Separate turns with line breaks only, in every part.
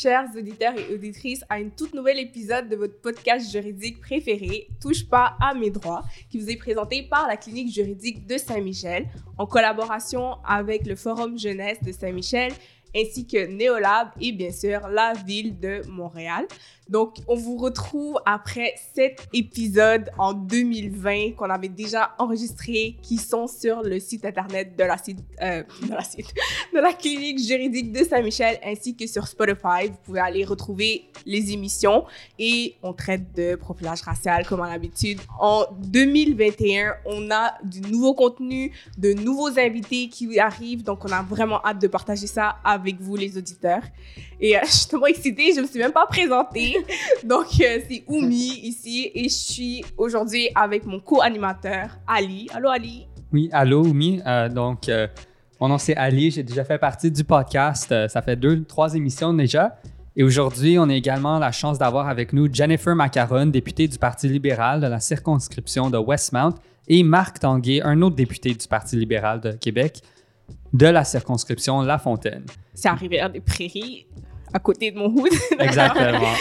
Chers auditeurs et auditrices, à un tout nouvel épisode de votre podcast juridique préféré, Touche pas à mes droits, qui vous est présenté par la clinique juridique de Saint-Michel, en collaboration avec le Forum jeunesse de Saint-Michel, ainsi que Néolab et bien sûr la ville de Montréal. Donc, on vous retrouve après sept épisodes en 2020 qu'on avait déjà enregistrés, qui sont sur le site internet de la, site, euh, de la, site, de la clinique juridique de Saint-Michel, ainsi que sur Spotify. Vous pouvez aller retrouver les émissions et on traite de profilage racial comme à l'habitude. En 2021, on a du nouveau contenu, de nouveaux invités qui arrivent, donc on a vraiment hâte de partager ça avec vous, les auditeurs. Et euh, je suis tellement excitée, je me suis même pas présentée. Donc, euh, c'est Oumi ici et je suis aujourd'hui avec mon co-animateur Ali. Allô Ali?
Oui, allô, Oumi. Euh, donc, euh, mon nom c'est Ali. J'ai déjà fait partie du podcast. Ça fait deux, trois émissions déjà. Et aujourd'hui, on a également la chance d'avoir avec nous Jennifer Macaron, députée du Parti libéral de la circonscription de Westmount, et Marc Tanguay, un autre député du Parti libéral de Québec, de la circonscription La Fontaine.
C'est arrivé à des prairies à côté de mon hood.
Exactement.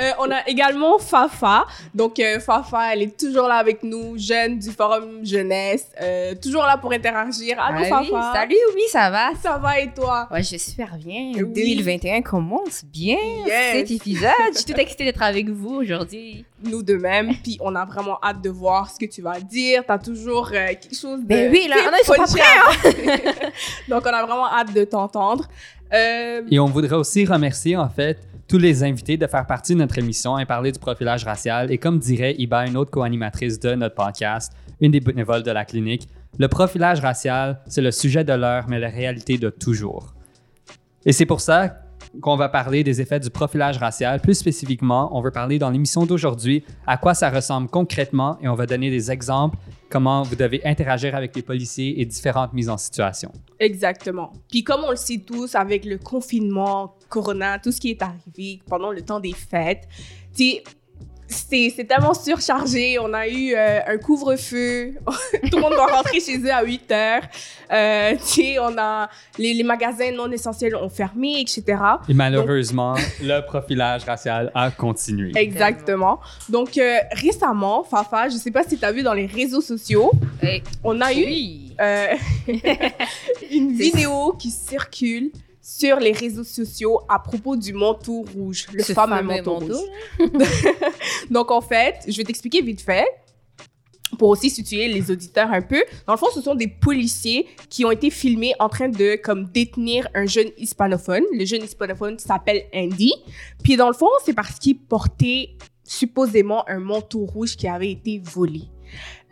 Euh, on a également Fafa. Donc, euh, Fafa, elle est toujours là avec nous, jeune du Forum Jeunesse, euh, toujours là pour interagir. Allô,
Ah oui,
Fafa?
Salut, oui, ça va?
Ça va et toi?
Ouais, je super bien.
Oui.
2021 commence bien
Yes.
cet épisode. Je suis toute excitée d'être avec vous aujourd'hui.
Nous de même. Puis, on a vraiment hâte de voir ce que tu vas dire. T'as toujours euh, quelque chose de...
Ben oui, là,
tu
pas
punché à dire. Donc, on a vraiment hâte de t'entendre. Euh,
Et on voudrait aussi remercier, en fait, tous les invités de faire partie de notre émission et parler du profilage racial. Et comme dirait Iba, une autre co-animatrice de notre podcast, une des bénévoles de la clinique, le profilage racial, c'est le sujet de l'heure, mais la réalité de toujours. Et c'est pour ça qu'on va parler des effets du profilage racial. Plus spécifiquement, on veut parler dans l'émission d'aujourd'hui à quoi ça ressemble concrètement et on va donner des exemples comment vous devez interagir avec les policiers et différentes mises en situation.
Exactement. Puis comme on le sait tous, avec le confinement, Corona, tout ce qui est arrivé pendant le temps des fêtes, c'est c'est tellement surchargé. On a eu euh, un couvre-feu. tout le monde doit rentrer chez eux à 8 heures. Euh, tu sais, on a... Les, les magasins non essentiels ont fermé, etc.
Et malheureusement, le profilage racial a continué.
Exactement. Donc, euh, récemment, Fafa, je sais pas si tu as vu dans les réseaux sociaux,
Hey,
on a eu
oui.
euh, une vidéo qui circule sur les réseaux sociaux à propos du manteau rouge, le
Ce
fameux,
fameux
manteau,
manteau,
rouge. Donc en fait, je vais t'expliquer vite fait pour aussi situer les auditeurs un peu. Dans le fond, ce sont des policiers qui ont été filmés en train de comme détenir un jeune hispanophone. Le jeune hispanophone s'appelle Andy. Puis dans le fond, c'est parce qu'il portait supposément un manteau rouge qui avait été volé.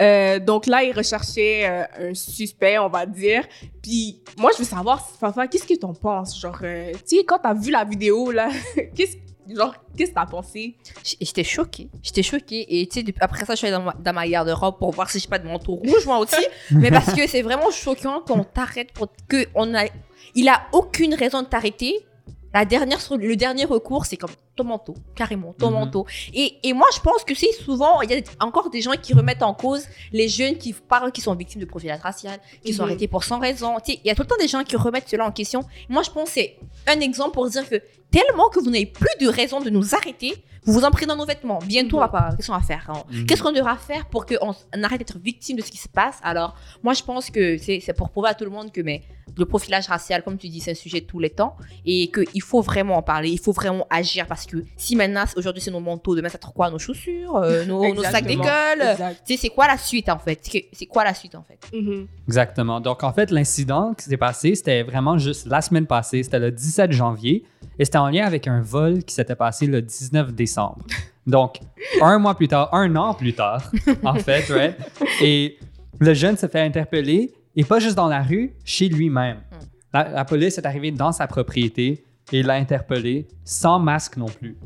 Euh, donc là, ils recherchaient euh, un suspect, on va dire. Puis moi, je veux savoir, Fafa, qu'est-ce que t'en penses? Genre, euh, tu sais, quand t'as vu la vidéo, là, qu'est-ce genre, qu'est-ce que t'as pensé?
J'étais choquée. J'étais choquée. Et tu sais, après ça, je suis allée dans ma, dans ma garde-robe pour voir si j'ai pas de manteau rouge, moi aussi. Mais parce que c'est vraiment choquant qu'on t'arrête pour que on a. Il a aucune raison de t'arrêter. La dernière, le dernier recours, c'est comme ton manteau, carrément, ton
Mhm.
manteau. Et, et moi, je pense que c'est souvent, il y a encore des gens qui remettent en cause les jeunes qui parlent qui sont victimes de profilage racial, qui sont arrêtés pour sans raison. Tu sais, il y a tout le temps des gens qui remettent cela en question. Moi, je pense que c'est un exemple pour dire que tellement que vous n'avez plus de raison de nous arrêter, vous vous en prenez dans nos vêtements. Bientôt, on va pas. Qu'est-ce qu'on va faire hein?
Mhm.
Qu'est-ce qu'on devra faire pour qu'on on arrête d'être victime de ce qui se passe? Alors, moi, je pense que c'est pour prouver à tout le monde que mais, le profilage racial, comme tu dis, c'est un sujet de tous les temps et qu'il faut vraiment en parler, il faut vraiment agir parce que si maintenant, aujourd'hui, c'est nos manteaux, demain, ça sera quoi? Nos chaussures, euh, nos, nos sacs d'école?
Exact.
Tu sais, c'est quoi la suite en fait? C'est quoi la suite en fait?
Mhm.
Exactement. Donc, en fait, l'incident qui s'est passé, c'était vraiment juste la semaine passée. C'était le 17 janvier et c'était en lien avec un vol qui s'était passé le 19 décembre. Donc, un mois plus tard, un an plus tard, en fait, right? Et le jeune se fait interpeller et pas juste dans la rue, chez lui-même. La, la police est arrivée dans sa propriété et l'a interpellé sans masque non plus.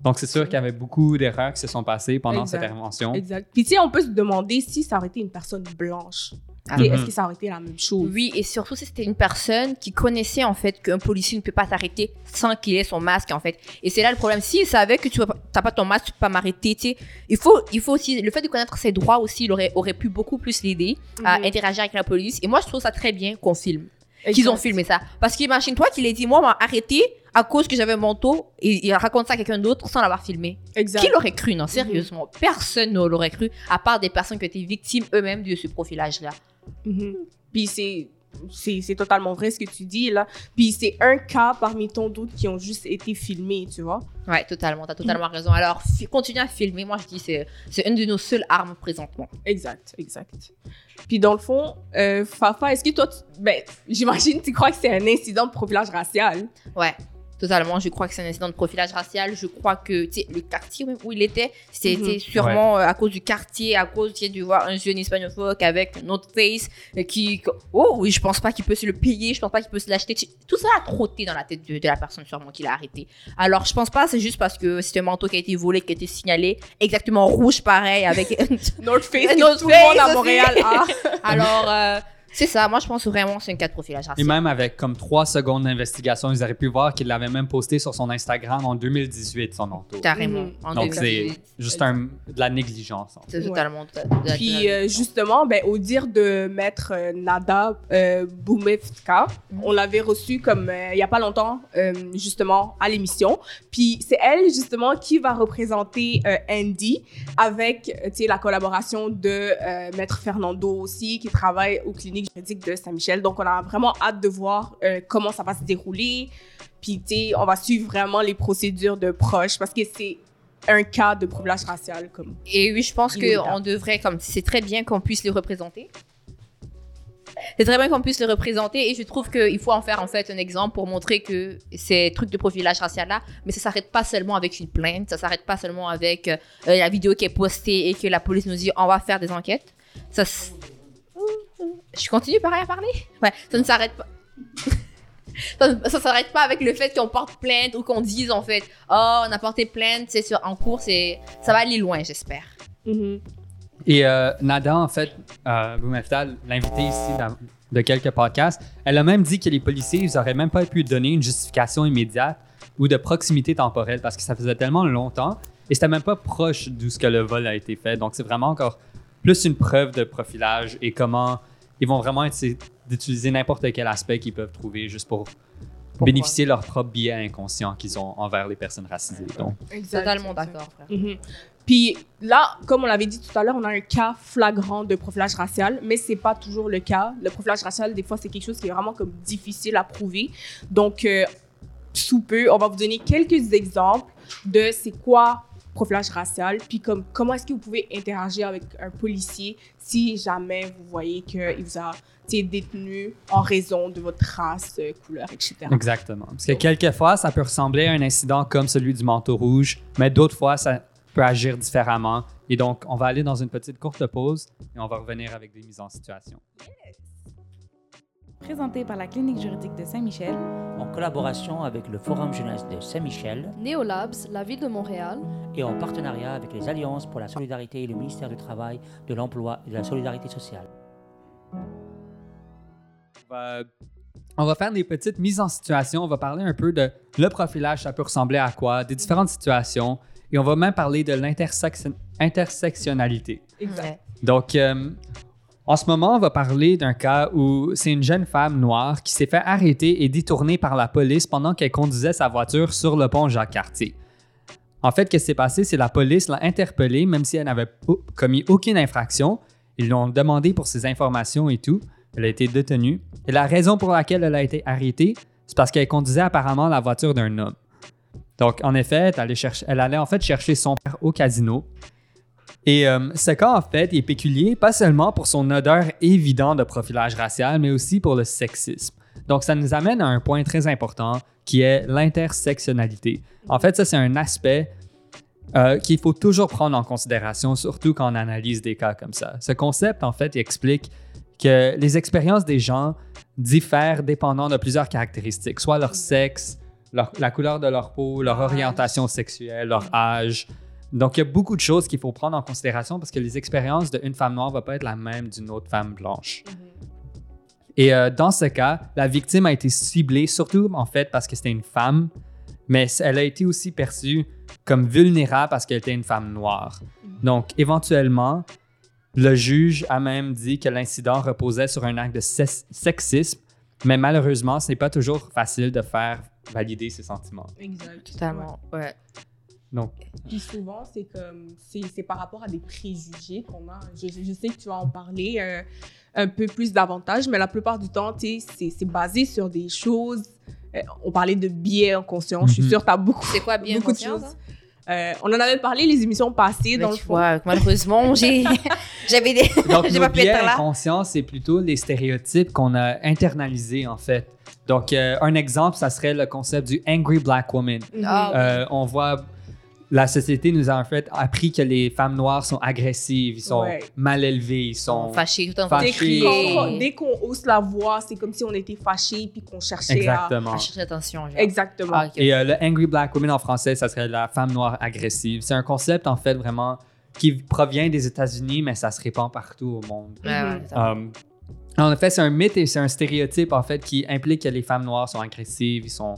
Donc, c'est sûr qu'il y avait beaucoup d'erreurs qui se sont passées pendant
Exact.
cette intervention.
Exact. Puis, tu sais, on peut se demander si ça aurait été une personne blanche.
Ah.
Est-ce que ça aurait été la même chose?
Oui, et surtout si c'était une personne qui connaissait en fait qu'un policier ne peut pas t'arrêter sans qu'il ait son masque en fait. Et c'est là le problème. S'il savait que tu n'as pas ton masque, tu peux pas m'arrêter. tu sais. Il faut, il faut aussi le fait de connaître ses droits aussi, il aurait, aurait pu beaucoup plus l'aider à
Mhm.
interagir avec la police. Et moi, je trouve ça très bien qu'on filme. Qu'ils ont filmé ça. Parce qu'imagine-toi qu'il ait dit moi, on m'a arrêté à cause que j'avais un manteau et il raconte ça à quelqu'un d'autre sans l'avoir filmé.
Exact.
Qui l'aurait cru? Non, sérieusement, personne ne l'aurait cru à part des personnes qui étaient victimes eux-mêmes de ce profilage-là.
Mhm. Puis c'est c'est totalement vrai ce que tu dis là. Puis c'est un cas parmi tant d'autres qui ont juste été filmés, tu vois.
Ouais, totalement, t'as totalement raison. Alors, continue à filmer. Moi, je dis c'est c'est une de nos seules armes présentement.
Exact, exact. Puis dans le fond, euh, Fafa, est-ce que toi, tu- ben, j'imagine, tu crois que c'est un incident de profilage racial?
Ouais, totalement. Je crois que c'est un incident de profilage racial. Je crois que le quartier où il était, c'était
Mhm.
sûrement euh, à cause du quartier, à cause de voir un jeune hispanophone avec un autre face euh, qui. Oh oui, je pense pas qu'il peut se le payer, je pense pas qu'il peut se l'acheter. Tout ça a trotté dans la tête de, de la personne sûrement qui l'a arrêté. Alors, je pense pas, c'est juste parce que c'est un manteau qui a été volé, qui a été signalé, exactement rouge pareil, avec.
North Face, que
North
tout le monde
Face
à. Montréal a.
Alors, euh, c'est ça. Moi, je pense vraiment que c'est un cas de profilage
Et même avec comme trois secondes d'investigation, ils auraient pu voir qu'il l'avait même posté sur son Instagram en 2018, son manteau.
Carrément.
Mhm.
En
Donc, c'est
2018.
juste un, de la négligence. en fait.
C'est totalement.
Puis euh, justement, ben, au dire de maître euh, Nada euh,
Mhm.
on l'avait reçue comme euh, il y a pas longtemps, euh, justement, à l'émission. Puis c'est elle, justement, qui va représenter euh, Andy avec, la collaboration de euh, maître Fernando aussi, qui travaille aux cliniques juridiques de Saint-Michel. Donc on a vraiment hâte de voir euh, comment ça va se dérouler. Puis, tu sais, on va suivre vraiment les procédures de proche parce que c'est un cas de profilage racial comme
Et oui, je pense qu'on devrait, comme c'est très bien qu'on puisse les représenter. C'est très bien qu'on puisse les représenter et je trouve qu'il faut en faire en fait un exemple pour montrer que ces trucs de profilage racial là, mais ça s'arrête pas seulement avec une plainte, ça s'arrête pas seulement avec euh, la vidéo qui est postée et que la police nous dit on va faire des enquêtes. Ça, je continue pareil à parler? Ouais, ça ne s'arrête pas. Ça ne s'arrête pas avec le fait qu'on porte plainte ou qu'on dise en fait, oh, on a porté plainte, c'est sur en cours, c'est ça va aller loin, j'espère.
Mhm.
Et euh, Nada, en fait, euh, Boumefta, l'invité ici dans- de quelques podcasts, elle a même dit que les policiers, ils auraient même pas pu donner une justification immédiate ou de proximité temporelle parce que ça faisait tellement longtemps et c'était même pas proche d'où ce que le vol a été fait. Donc, c'est vraiment encore plus une preuve de profilage et comment ils vont vraiment essayer d'utiliser n'importe quel aspect qu'ils peuvent trouver juste pour bénéficier de leur propre biais inconscient qu'ils ont envers les personnes racisées. Donc,
Totalement d'accord, frère.
Mhm. Puis là, comme on l'avait dit tout à l'heure, on a un cas flagrant de profilage racial, mais c'est pas toujours le cas. Le profilage racial, des fois, c'est quelque chose qui est vraiment comme difficile à prouver. Donc, euh, sous peu, on va vous donner quelques exemples de c'est quoi profilage racial, puis comme comment est-ce que vous pouvez interagir avec un policier si jamais vous voyez qu'il vous a détenu en raison de votre race, euh, couleur, etc.
Exactement. Parce que quelquefois, ça peut ressembler à un incident comme celui du manteau rouge, mais d'autres fois, ça peut agir différemment. Et donc, on va aller dans une petite courte pause et on va revenir avec des mises en situation.
Présenté par la Clinique juridique de Saint-Michel,
en collaboration avec le Forum jeunesse de Saint-Michel
Neolabs, la ville de Montréal.
et en partenariat avec les Alliances pour la solidarité et le ministère du Travail, de l'Emploi et de la Solidarité sociale.
On va, on va faire des petites mises en situation. On va parler un peu de le profilage, ça peut ressembler à quoi, des différentes situations. Et on va même parler de l'intersection- intersectionnalité.
Exact.
Donc, euh, en ce moment, on va parler d'un cas où c'est une jeune femme noire qui s'est fait arrêter et détourner par la police pendant qu'elle conduisait sa voiture sur le pont Jacques-Cartier. En fait, ce qui s'est passé, c'est la police l'a interpellée, même si elle n'avait commis aucune infraction. Ils l'ont demandé pour ses informations et tout. Elle a été détenue. Et la raison pour laquelle elle a été arrêtée, c'est parce qu'elle conduisait apparemment la voiture d'un homme. Donc, en effet, elle allait en fait chercher son père au casino. Et euh, ce cas, en fait, est péculier pas seulement pour son odeur évidente de profilage racial, mais aussi pour le sexisme. Donc, ça nous amène à un point très important qui est l'intersectionnalité. En fait, ça, c'est un aspect euh, qu'il faut toujours prendre en considération, surtout quand on analyse des cas comme ça. Ce concept, en fait, explique que les expériences des gens diffèrent dépendant de plusieurs caractéristiques, soit leur sexe la couleur de leur peau, leur orientation sexuelle, leur âge. Donc, il y a beaucoup de choses qu'il faut prendre en considération parce que les expériences d'une femme noire ne vont pas être la même d'une autre femme blanche. Et euh, dans ce cas, la victime a été ciblée surtout en fait parce que c'était une femme, mais elle a été aussi perçue comme vulnérable parce qu'elle était une femme noire. Donc, éventuellement, le juge a même dit que l'incident reposait sur un acte de sex- sexisme, mais malheureusement, ce n'est pas toujours facile de faire valider ses sentiments.
Exact.
Totalement, ouais.
Donc,
Puis souvent, c'est comme, c'est c'est par rapport à des préjugés qu'on a. Je, je sais que tu vas en parler euh, un peu plus davantage, mais la plupart du temps, tu sais, c'est c'est basé sur des choses. euh, on parlait de biais inconscients. Je suis
Mhm.
sûre que tu as beaucoup,
C'est quoi bien
beaucoup de
conscience,
choses. Euh, on en avait parlé les émissions passées,
Mais
dans le
tu
fond.
vois, malheureusement, j'ai j'avais des
donc nos
pas
biais inconscients, c'est plutôt les stéréotypes qu'on a internalisés, en fait. Donc, euh, un exemple, ça serait le concept du angry black woman.
Ah,
Euh, on voit la société nous a en fait appris que les femmes noires sont agressives, ils sont
Ouais.
mal élevées, ils sont
fâché tout le temps
Fâché.
Dès qu'on- Dès qu'on hausse la voix, c'est comme si on était fâché puis qu'on cherchait
exactement.
à chercher l'attention.
Exactement.
Ah.
Et euh, le angry black woman en français, ça serait la femme noire agressive. C'est un concept en fait vraiment qui provient des États-Unis, mais ça se répand partout au monde.
Ouais, ouais, ça-
Um, en effet, c'est un mythe et c'est un stéréotype en fait qui implique que les femmes noires sont agressives, ils sont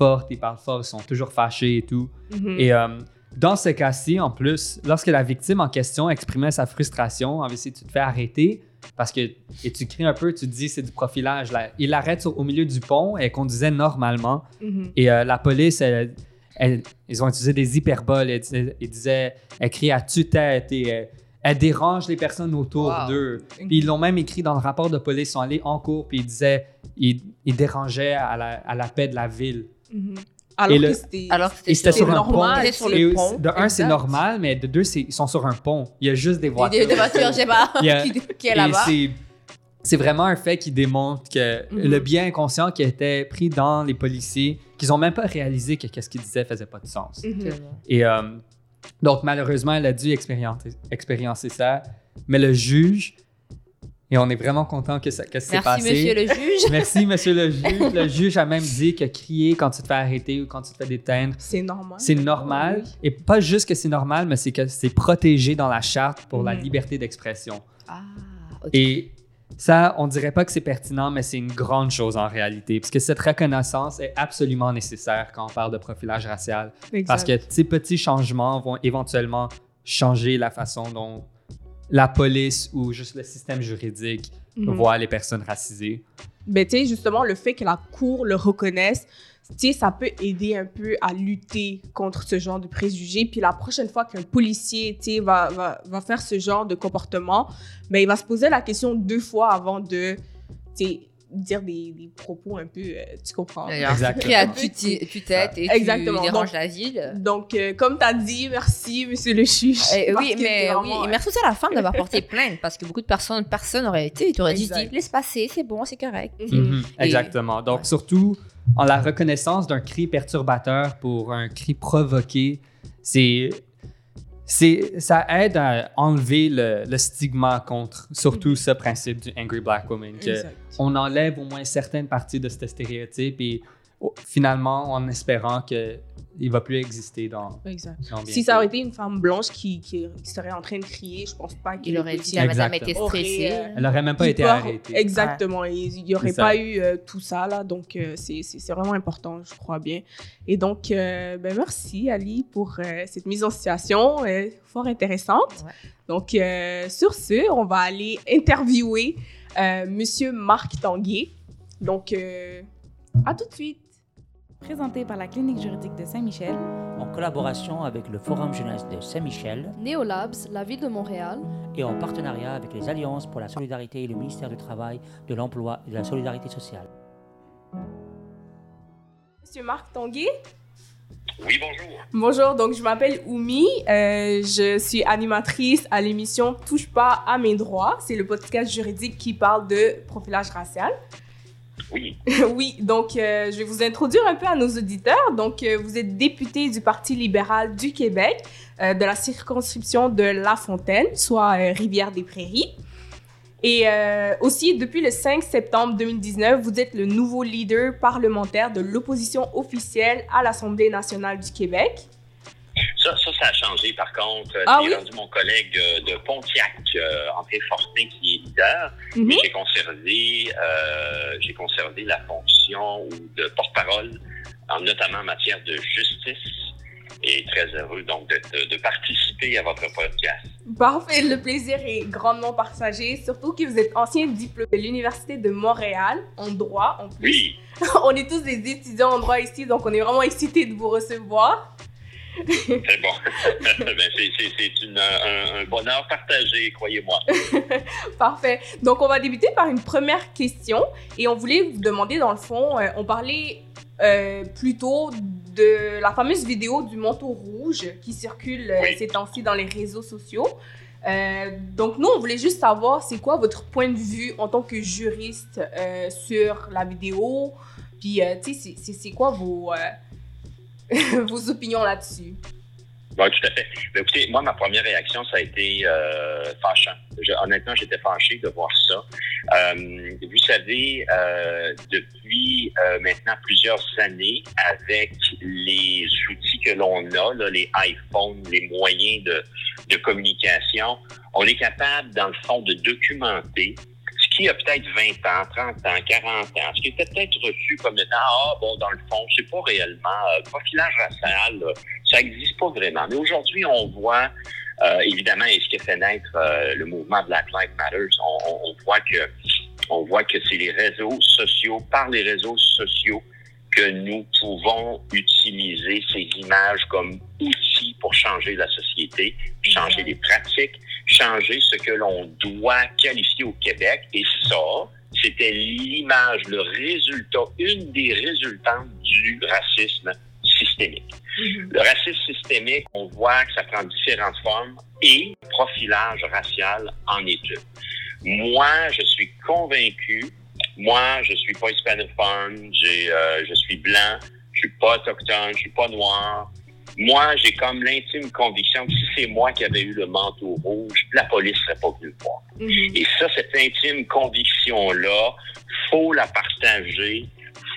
fortes, ils parlent fort, ils sont toujours fâchées et tout.
Mhm.
Et euh, dans ce cas-ci, en plus, lorsque la victime en question exprimait sa frustration, en si tu te fais arrêter parce que et tu cries un peu, tu te dis c'est du profilage. Là, il l'arrête au milieu du pont et conduisait normalement.
Mhm.
Et euh, la police, elle- elle- ils ont utilisé des hyperboles. Ils disaient, elle crie à tue-tête et euh, elle dérange les personnes autour
Wow.
d'eux. Puis ils l'ont même écrit dans le rapport de police. Ils sont allés en cours puis ils disaient ils, à la, à la paix de la ville.
Mhm. Alors
Et
que c'était...
Sur un
normal,
pont.
Sur
Et de un, c'est normal, mais de deux, ils sont sur un pont. Il y a juste des
Des,
voitures.
des voitures, je sais pas,
a-
qui, qui est là-bas.
c'est- vraiment un fait qui démontre que
Mhm.
le bien inconscient qui était pris dans les policiers, qu'ils ont même pas réalisé que ce qu'ils disaient faisait pas de sens.
Mhm.
Et euh, donc, malheureusement, elle a dû expériencer ça. Mais le juge, et on est vraiment content que ça, que c'est
Merci,
passé.
monsieur le juge.
Merci, monsieur le juge. Le juge a même dit que crier quand tu te fais arrêter ou quand tu te fais déteindre,
C'est normal.
c'est normal.
Oui.
Et pas juste que c'est normal, mais c'est que c'est protégé dans la charte pour la
Mhm.
liberté d'expression.
Ah, ok.
Et ça, on dirait pas que c'est pertinent, mais c'est une grande chose en réalité, parce que cette reconnaissance est absolument nécessaire quand on parle de profilage racial,
Exact.
parce que ces petits changements vont éventuellement changer la façon dont la police ou juste le système juridique
Mhm.
voit les personnes racisées.
Ben, tu sais, justement, le fait que la Cour le reconnaisse, tu sais, ça peut aider un peu à lutter contre ce genre de préjugés. Puis la prochaine fois qu'un policier, tu sais, va, va, va faire ce genre de comportement, ben, il va se poser la question deux fois avant de, tu sais, dire des, des propos un peu, euh, tu comprends?
Exactement.
crie à tu- tu-tête et
Exactement.
tu déranges
Donc-
la ville.
Donc, euh, comme tu as dit, merci, monsieur le juge.
Eh, oui, mais oui, et merci aussi à la femme d'avoir porté plainte parce que beaucoup de personnes, personne aurait été, tu aurais dit laisse passer, c'est bon, c'est correct.
Mhm.
Mhm, Exactement. Donc,
Ouais.
surtout en la reconnaissance d'un cri perturbateur pour un cri provoqué, c'est. C'est- Ça aide à enlever le, le stigma contre surtout ce principe du Angry Black Woman. que
Exact.
on enlève au moins certaines parties de ce stéréotype et finalement, en espérant qu'il ne va plus exister dans,
Exact.
dans
Si ça aurait été une femme blanche qui, qui, qui serait en train de crier, je pense pas qu'il
Il aurait dit la madame était
Exactement.
stressée.
Aurait,
Elle n'aurait même pas
Il
été arrêtée.
Exactement. Il n'y aurait pas eu euh, tout ça, là. Donc, euh, c'est vraiment important, je crois bien. Et donc, euh, ben, merci, Ali, pour euh, cette mise en situation euh, fort intéressante.
Ouais.
Donc, euh, sur ce, on va aller interviewer euh, Monsieur Marc Tanguay. Donc, euh, à tout de suite.
Présenté par la Clinique juridique de Saint-Michel,
en collaboration avec le Forum Jeunesse de Saint-Michel
Neolabs, la ville de Montréal,
et en partenariat avec les Alliances pour la solidarité et le ministère du Travail, de l'Emploi et de la Solidarité sociale.
Monsieur Marc Tanguay.
Oui, bonjour.
Bonjour, donc je m'appelle Oumi, euh, je suis animatrice à l'émission Touche pas à mes droits. C'est le podcast juridique qui parle de profilage racial.
Oui,
oui, donc euh, je vais vous introduire un peu à nos auditeurs. Donc euh, vous êtes député du Parti libéral du Québec, euh, de la circonscription de La Fontaine, soit Rivière-des-Prairies. Et aussi, depuis le 5 septembre 2019, vous êtes le nouveau leader parlementaire de l'opposition officielle à l'Assemblée nationale du Québec.
Ça, ça, ça a changé par contre.
Ah
C'est
oui?
rendu mon collègue euh, de Pontiac, euh, André Fortin, qui est leader. Mais j'ai conservé, euh, j'ai conservé la fonction de porte-parole, en- notamment en matière de justice. Et très heureux donc de, de- de participer à votre podcast.
Parfait, le plaisir est grandement partagé, surtout que vous êtes ancien diplômé de l'Université de Montréal en droit en plus.
Oui,
on est tous des étudiants en droit ici, donc on est vraiment excités de vous recevoir.
C'est bon. Ben, c'est- un, un bonheur partagé, croyez-moi.
Parfait. Donc, on va débuter par une première question. Et on voulait vous demander, dans le fond, euh, on parlait euh, plutôt de la fameuse vidéo du manteau rouge qui circule euh,
Oui.
ces temps-ci dans les réseaux sociaux. Euh, donc, nous, on voulait juste savoir, c'est quoi votre point de vue en tant que juriste euh, sur la vidéo? Puis, tu sais, c'est- quoi vos, vos opinions là-dessus?
Oui, tout à fait. Mais écoutez, moi, ma première réaction, ça a été euh, fâchant. Honnêtement, j'étais fâché de voir ça. Euh, vous savez, euh, depuis euh, maintenant plusieurs années, avec les outils que l'on a, là, les iPhones, les moyens de, de communication, on est capable, dans le fond, de documenter qui a peut-être 20 ans, 30 ans, 40 ans, ce qui était peut-être reçu comme étant, ah, bon, dans le fond, c'est pas réellement euh, profilage racial, là, ça n'existe pas vraiment. Mais aujourd'hui, on voit, euh, évidemment, et ce qui fait naître euh, le mouvement Black Lives Matter, on- on voit que on voit que c'est les réseaux sociaux, par les réseaux sociaux, que nous pouvons utiliser ces images comme outils pour changer la société, changer les pratiques, changer ce que l'on doit qualifier au Québec. Et ça, c'était l'image, le résultat, une des résultantes du racisme systémique. Le racisme systémique, on voit que ça prend différentes formes et profilage racial en est une. Moi, je suis convaincu, moi, je suis pas hispanophone, j'ai, euh, je suis blanc, je suis pas autochtone, je suis pas noir. Moi, j'ai comme l'intime conviction que si c'est moi qui avais eu le manteau rouge, la police serait pas venue me voir.
Mhm.
Et ça, cette intime conviction-là, faut la partager.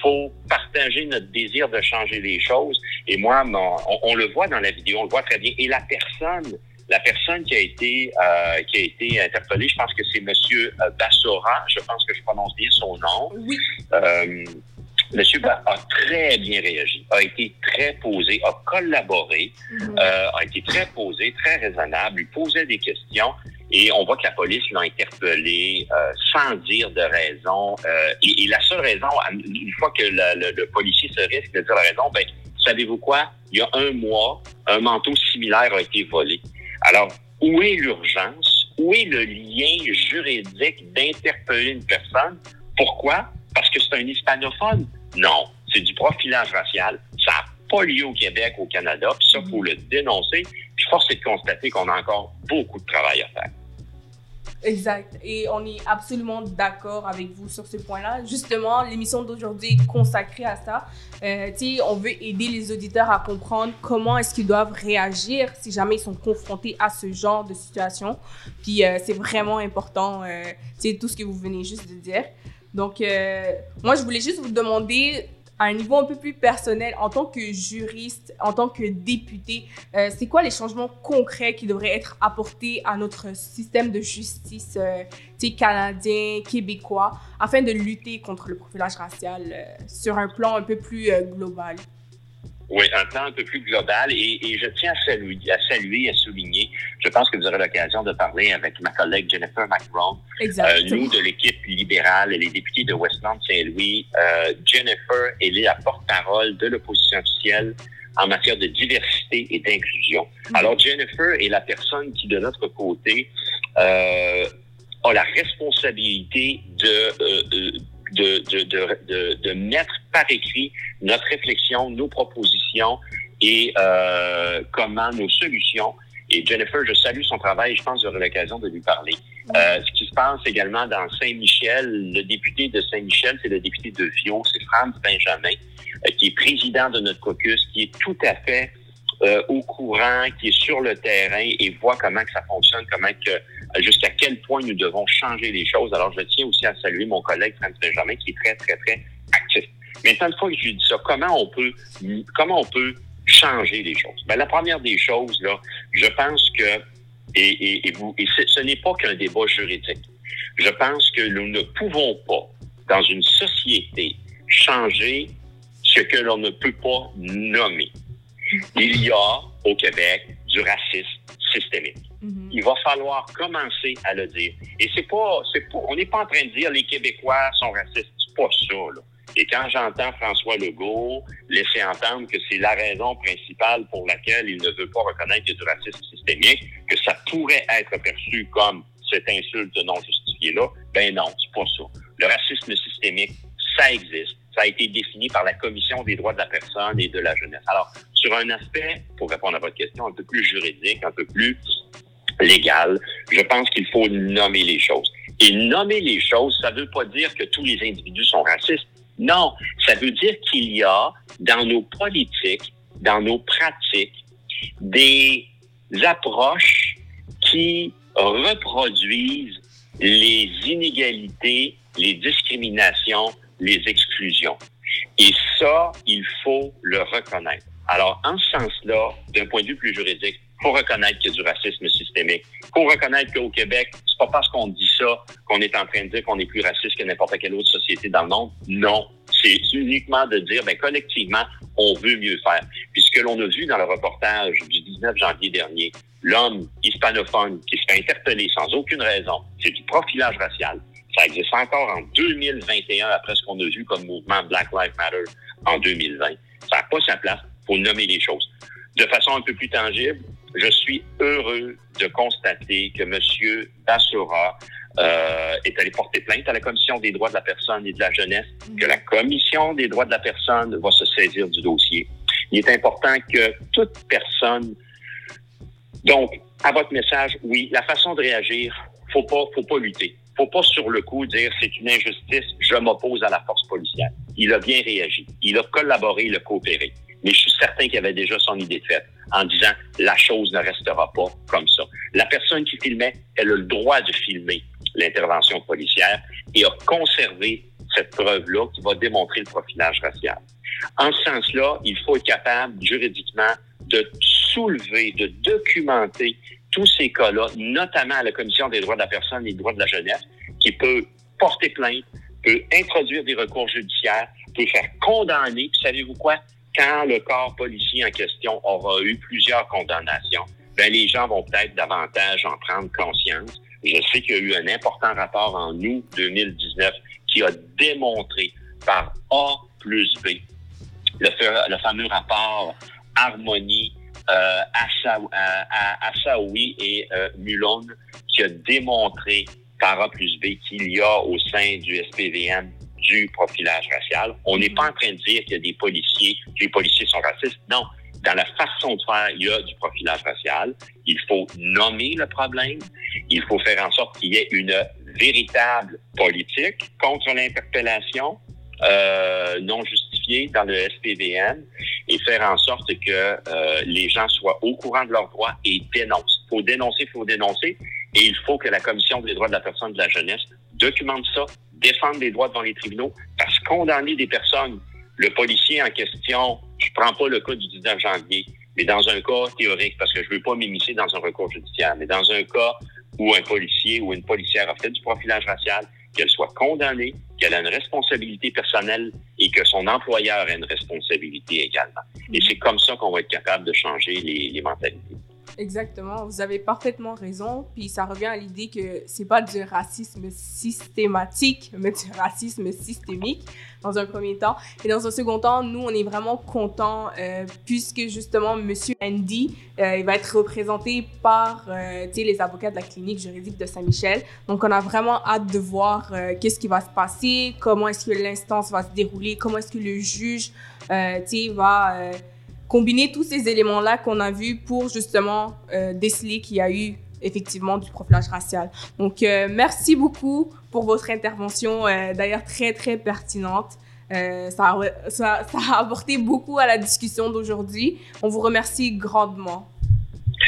faut partager notre désir de changer les choses. Et moi, mon- on, on le voit dans la vidéo, on le voit très bien. Et la personne, la personne qui a été euh, qui a été interpellée, je pense que c'est Monsieur euh, Bassora, je pense que je prononce bien son nom.
Oui.
Euh, Monsieur Ba- a très bien réagi, a été très posé, a collaboré,
Mhm.
euh, a été très posé, très raisonnable, il posait des questions et on voit que la police l'a interpellé euh, sans dire de raison. euh, et, et la seule raison, une fois que la- le, le policier se risque de dire la raison, ben savez-vous quoi? Il y a un mois, un manteau similaire a été volé. Alors, où est l'urgence? Où est le lien juridique d'interpeller une personne? Pourquoi? Parce que c'est un hispanophone? Non, c'est du profilage racial. Ça n'a pas lieu au Québec, au Canada, puis ça, il faut le dénoncer. Puis force est de constater qu'on a encore beaucoup de travail à faire.
Exact. Et on est absolument d'accord avec vous sur ce point-là. Justement, l'émission d'aujourd'hui est consacrée à ça. Euh, tu sais, on veut aider les auditeurs à comprendre comment est-ce qu'ils doivent réagir si jamais ils sont confrontés à ce genre de situation. Puis euh, c'est vraiment important, euh, tu sais, tout ce que vous venez juste de dire. Donc, euh, moi, je voulais juste vous demander à un niveau un peu plus personnel, en tant que juriste, en tant que député, euh, c'est quoi les changements concrets qui devraient être apportés à notre système de justice euh, canadien, québécois, afin de lutter contre le profilage racial sur un plan un peu plus global?
Oui, un plan un peu plus global et, et je tiens à saluer, à saluer, à souligner. Je pense que vous aurez l'occasion de parler avec ma collègue Jennifer McBrone. Euh, nous, de l'équipe libérale et les députés de Westmount-Saint-Louis, euh, Jennifer, elle est la porte-parole de l'opposition officielle en matière de diversité et d'inclusion.
Mhm.
Alors, Jennifer est la personne qui, de notre côté, euh, a la responsabilité de, euh, euh, de, de, de, de, de mettre par écrit notre réflexion, nos propositions et euh, comment nos solutions. Et Jennifer, je salue son travail. Je pense que j'aurai l'occasion de lui parler. Euh, ce qui se passe également dans Saint-Michel, le député de Saint-Michel, c'est le député de Vio, c'est Franz Benjamin, euh, qui est président de notre caucus, qui est tout à fait euh, au courant, qui est sur le terrain et voit comment que ça fonctionne, comment que jusqu'à quel point nous devons changer les choses. Alors, je tiens aussi à saluer mon collègue Franz Benjamin qui est très, très, très actif. Maintenant, une fois que je dis ça, comment on peut, comment on peut changer les choses? Ben, la première des choses, là, je pense que, et, et, vous, et ce n'est pas qu'un débat juridique. Je pense que nous ne pouvons pas, dans une société, changer ce que l'on ne peut pas nommer. Il y a au Québec du racisme systémique.
Mhm.
Il va falloir commencer à le dire. Et c'est pas, c'est pas, on n'est pas en train de dire les Québécois sont racistes. C'est pas ça, là. Et quand j'entends François Legault laisser entendre que c'est la raison principale pour laquelle il ne veut pas reconnaître du racisme systémique, que ça pourrait être perçu comme cette insulte non justifiée-là, ben non, c'est pas ça. Le racisme systémique, ça existe. Ça a été défini par la Commission des droits de la personne et de la jeunesse. Alors, sur un aspect, pour répondre à votre question, un peu plus juridique, un peu plus légal, je pense qu'il faut nommer les choses. Et nommer les choses, ça ne veut pas dire que tous les individus sont racistes. Non, ça veut dire qu'il y a dans nos politiques, dans nos pratiques, des approches qui reproduisent les inégalités, les discriminations, les exclusions. Et ça, il faut le reconnaître. Alors, en ce sens-là, d'un point de vue plus juridique, faut reconnaître qu'il y a du racisme systémique. faut reconnaître qu'au Québec, c'est pas parce qu'on dit ça qu'on est en train de dire qu'on est plus raciste que n'importe quelle autre société dans le monde. Non. C'est uniquement de dire, ben, collectivement, on veut mieux faire. Puis ce que l'on a vu dans le reportage du 19 janvier dernier, l'homme hispanophone qui se fait interpeller sans aucune raison, c'est du profilage racial. Ça existe encore en 2021 après ce qu'on a vu comme mouvement Black Lives Matter en 2020. Ça n'a pas sa place. faut nommer les choses. De façon un peu plus tangible, je suis heureux de constater que M. Bassora euh, est allé porter plainte à la Commission des droits de la personne et de la jeunesse, que la Commission des droits de la personne va se saisir du dossier. Il est important que toute personne... Donc, à votre message, oui, la façon de réagir, faut pas, faut pas lutter. Faut pas sur le coup dire c'est une injustice, je m'oppose à la force policière. Il a bien réagi. Il a collaboré, il a coopéré. Mais je suis certain qu'il avait déjà son idée faite en disant la chose ne restera pas comme ça. La personne qui filmait, elle a le droit de filmer l'intervention policière et a conservé cette preuve-là qui va démontrer le profilage racial. En ce sens-là, il faut être capable juridiquement de soulever, de documenter tous ces cas-là, notamment à la Commission des droits de la personne et des droits de la jeunesse, qui peut porter plainte, peut introduire des recours judiciaires, peut faire condamner. Puis savez-vous quoi? Quand le corps policier en question aura eu plusieurs condamnations, ben les gens vont peut-être davantage en prendre conscience. Je sais qu'il y a eu un important rapport en août 2019 qui a démontré par A plus B le, fameux rapport Harmonie euh, Assaoui et euh, qui a démontré par A plus B qu'il y a au sein du SPVM du profilage racial. On n'est pas en train de dire qu'il y a des policiers, que les policiers sont racistes. Non. Dans la façon de faire, il y a du profilage racial. Il faut nommer le problème. Il faut faire en sorte qu'il y ait une véritable politique contre l'interpellation euh, non justifiée dans le SPVM et faire en sorte que euh, les gens soient au courant de leurs droits et dénoncent. Il faut dénoncer, il faut dénoncer. Et il faut que la Commission des droits de la personne et de la jeunesse documente ça, défendre les droits devant les tribunaux, parce que condamner des personnes, le policier en question, je prends pas le cas du 19 janvier, mais dans un cas théorique, parce que je veux pas m'immiscer dans un recours judiciaire, mais dans un cas où un policier ou une policière a fait du profilage racial, qu'elle soit condamnée, qu'elle a une responsabilité personnelle et que son employeur a une responsabilité également. Et c'est comme ça qu'on va être capable de changer les, les mentalités.
Exactement, vous avez parfaitement raison. Puis ça revient à l'idée que c'est pas du racisme systématique, mais du racisme systémique dans un premier temps. Et dans un second temps, nous, on est vraiment contents euh, puisque justement, Monsieur Andy, euh, il va être représenté par euh, les avocats de la clinique juridique de Saint-Michel. Donc, on a vraiment hâte de voir euh, qu'est-ce qui va se passer, comment est-ce que l'instance va se dérouler, comment est-ce que le juge euh, va euh, combiner tous ces éléments-là qu'on a vus pour justement euh, déceler qu'il y a eu effectivement du profilage racial. Donc, euh, merci beaucoup pour votre intervention, euh, d'ailleurs très, très pertinente. Ça, a, ça, ça, a apporté beaucoup à la discussion d'aujourd'hui. On vous remercie grandement.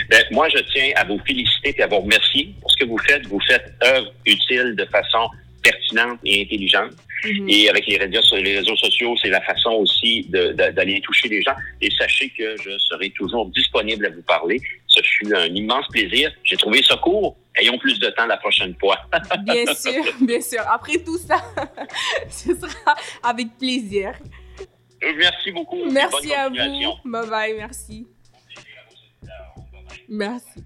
Ben, moi, je tiens à vous féliciter et à vous remercier pour ce que vous faites. Vous faites œuvre utile de façon pertinente et intelligente.
Mhm.
Et avec les réseaux, les réseaux sociaux, c'est la façon aussi d'aller toucher les gens. Et sachez que je serai toujours disponible à vous parler. Ce fut un immense plaisir. J'ai trouvé ça court. Ayons plus de temps la prochaine fois.
Bien sûr, bien sûr. Après tout ça, ce sera avec plaisir.
Merci beaucoup.
Merci à vous. Bye bye, merci. Merci.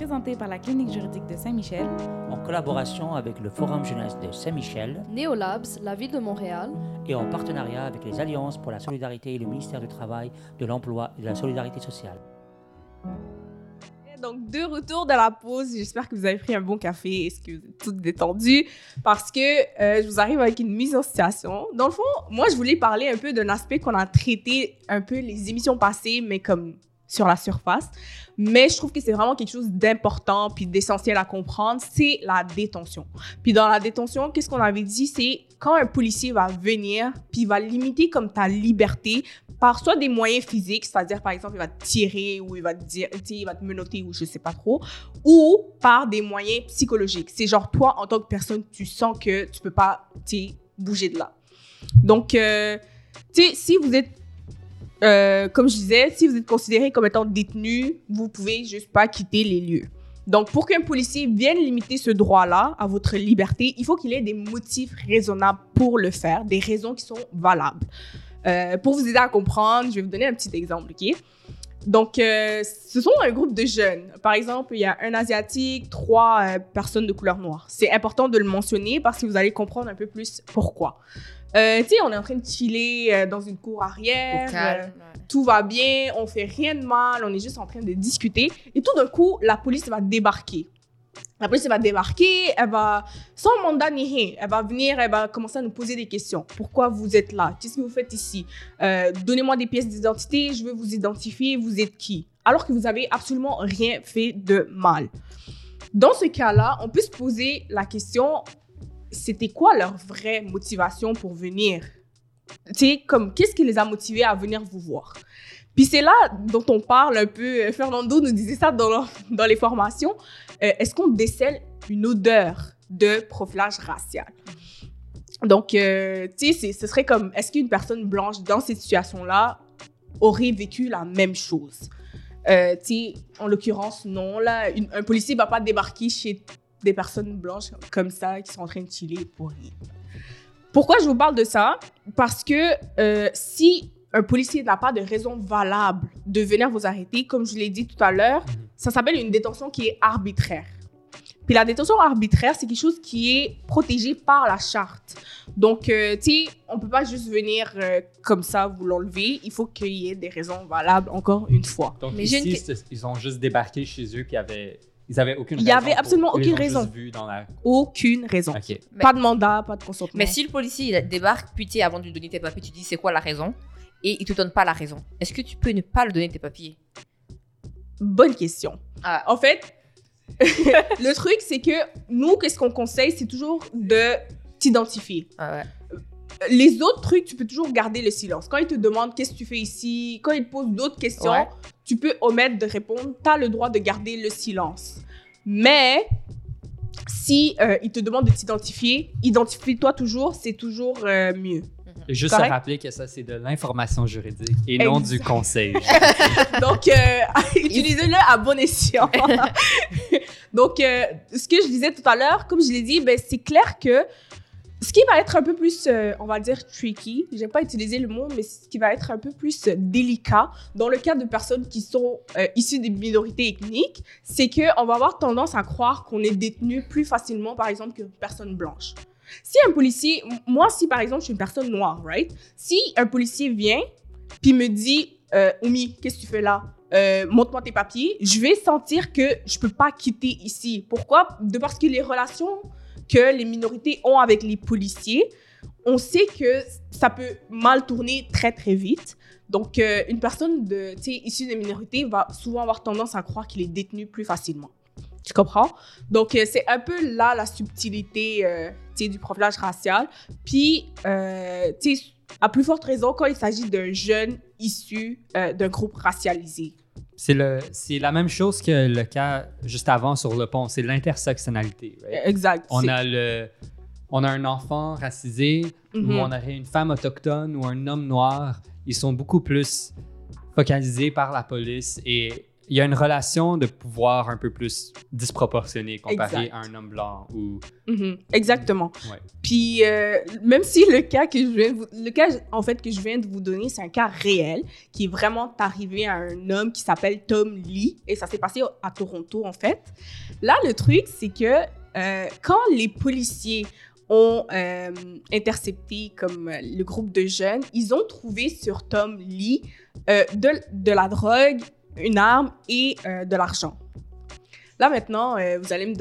Présenté par la Clinique juridique de Saint-Michel,
en collaboration avec le Forum jeunesse de Saint-Michel
Neolabs, la ville de Montréal.
et en partenariat avec les Alliances pour la solidarité et le ministère du Travail, de l'Emploi et de la Solidarité sociale.
Donc, de retour de la pause, j'espère que vous avez pris un bon café et que vous êtes toutes détendues parce que euh, je vous arrive avec une mise en situation. Dans le fond, moi, je voulais parler un peu d'un aspect qu'on a traité un peu les émissions passées, mais comme sur la surface. Mais je trouve que c'est vraiment quelque chose d'important puis d'essentiel à comprendre, c'est la détention. Puis dans la détention, qu'est-ce qu'on avait dit, c'est quand un policier va venir puis il va limiter comme ta liberté par soit des moyens physiques, c'est-à-dire par exemple il va te tirer ou il va te dire, il va te menotter ou je sais pas trop, ou par des moyens psychologiques. C'est genre toi en tant que personne, tu sens que tu peux pas, bouger de là. Donc, euh, tu sais, si vous êtes euh, comme je disais, si vous êtes considéré comme étant détenu, vous pouvez juste pas quitter les lieux. Donc, pour qu'un policier vienne limiter ce droit-là à votre liberté, il faut qu'il ait des motifs raisonnables pour le faire, des raisons qui sont valables. Euh, pour vous aider à comprendre, je vais vous donner un petit exemple, ok? Donc, euh, ce sont un groupe de jeunes. Par exemple, il y a un Asiatique, trois personnes de couleur noire. C'est important de le mentionner parce que vous allez comprendre un peu plus pourquoi. Euh, tu sais, on est en train de chiller euh, dans une cour arrière.
Au calme.
euh, tout va bien, on fait rien de mal, on est juste en train de discuter. Et tout d'un coup, la police va débarquer. La police va débarquer, elle va, sans mandat ni rien, elle va venir, elle va commencer à nous poser des questions. Pourquoi vous êtes là? Qu'est-ce que vous faites ici? Donnez-moi des pièces d'identité, je veux vous identifier, vous êtes qui? Alors que vous avez absolument rien fait de mal. Dans ce cas-là, on peut se poser la question, c'était quoi leur vraie motivation pour venir? Tu sais, comme, qu'est-ce qui les a motivés à venir vous voir? Puis c'est là dont on parle un peu. euh, Fernando nous disait ça dans, dans les formations. Euh, Est-ce qu'on décèle une odeur de profilage racial? Donc, euh, tu sais, ce serait comme, est-ce qu'une personne blanche dans cette situation-là aurait vécu la même chose? Tu en l'occurrence, non. Là, un policier va pas débarquer chez des personnes blanches comme ça qui sont en train de chiller pour rien. Pourquoi je vous parle de ça? Parce que euh, si un policier n'a pas de raison valable de venir vous arrêter, comme je l'ai dit tout à l'heure, ça s'appelle une détention qui est arbitraire. Puis la détention arbitraire, c'est quelque chose qui est protégé par la charte. Donc, euh, tu sais, on peut pas juste venir euh, comme ça vous l'enlever. Il faut qu'il y ait des raisons valables, encore une fois.
Donc
Mais une
ici, ils ont juste débarqué chez eux puis ils avaient, ils avaient aucune
Il y
raison
avait absolument aucune raison.
vus dans la...
Aucune raison. Pas de mandat, pas de consentement.
Mais si le policier il débarque, puis avant de lui donner tes papiers, tu dis c'est quoi la raison? Et il te donne pas la raison. Est-ce que tu peux ne pas le donner tes papiers?
Bonne question.
Ah.
En fait, le truc, c'est que nous, qu'est-ce qu'on conseille, c'est toujours de t'identifier.
Ah ouais.
Les autres trucs, tu peux toujours garder le silence. Quand ils te demandent qu'est-ce que tu fais ici, quand ils te posent d'autres questions,
Ouais.
tu peux omettre de répondre. Tu as le droit de garder le silence. Mais si euh, ils te demandent de t'identifier, identifie-toi toujours, c'est toujours euh, mieux.
Et juste
Correct?
rappeler que ça, c'est de l'information juridique et non du conseil.
Donc, euh, utilisez-le à bon escient. Donc, euh, ce que je disais tout à l'heure, comme je l'ai dit, ben, c'est clair que ce qui va être un peu plus, euh, on va dire, tricky, j'aime pas utiliser le mot, mais ce qui va être un peu plus euh, délicat dans le cas de personnes qui sont euh, issues des minorités ethniques, c'est qu'on va avoir tendance à croire qu'on est détenu plus facilement, par exemple, qu'une personne blanche. Si un policier, moi, si par exemple, je suis une personne noire, right? Si un policier vient, puis me dit, Oumi, qu'est-ce que tu fais là? Euh, montre-moi tes papiers. Je vais sentir que je peux pas quitter ici. Pourquoi? De parce que les relations que les minorités ont avec les policiers, on sait que ça peut mal tourner très très vite. Donc, euh, une personne de, issue des minorités va souvent avoir tendance à croire qu'il est détenu plus facilement. Tu comprends? Donc, euh, c'est un peu là la subtilité euh, du profilage racial. Puis, à plus forte raison quand il s'agit d'un jeune issu d'un groupe racialisé.
C'est le, c'est la même chose que le cas juste avant sur le pont, c'est l'intersectionnalité. right?
Exact.
On a le, on a un enfant racisé ou on aurait une femme autochtone ou un homme noir. Ils sont beaucoup plus focalisés par la police et il y a une relation de pouvoir un peu plus disproportionnée comparée
Exact.
à un homme blanc ou
Mhm, Exactement.
Ouais.
Puis euh, même si le cas que je viens de vous, le cas en fait que je viens de vous donner, c'est un cas réel qui est vraiment arrivé à un homme qui s'appelle Tom Lee et ça s'est passé à Toronto en fait. Là le truc c'est que euh, quand les policiers ont euh, intercepté comme le groupe de jeunes, ils ont trouvé sur Tom Lee euh, de, de la drogue, une arme et euh, de l'argent. Là maintenant, euh, vous allez me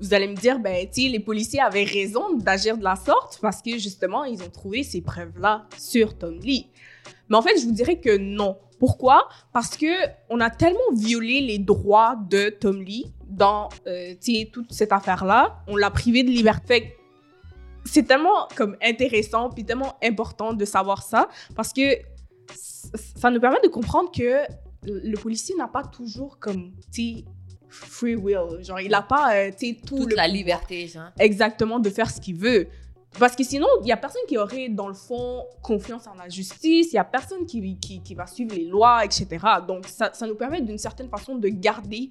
vous allez me dire, ben, les policiers avaient raison d'agir de la sorte parce que justement, ils ont trouvé ces preuves-là sur Tom Lee. Mais en fait, je vous dirais que non. Pourquoi? Parce que on a tellement violé les droits de Tom Lee dans, euh, toute cette affaire-là. On l'a privé de liberté. C'est tellement comme intéressant puis tellement important de savoir ça parce que ça nous permet de comprendre que le policier n'a pas toujours comme, tu free will. Genre, il n'a pas, euh, tu sais, tout
Toute
le
la liberté, genre.
exactement de faire ce qu'il veut. Parce que sinon, il n'y a personne qui aurait, dans le fond, confiance en la justice, il n'y a personne qui, qui, qui va suivre les lois, etc. Donc, ça, ça nous permet d'une certaine façon de garder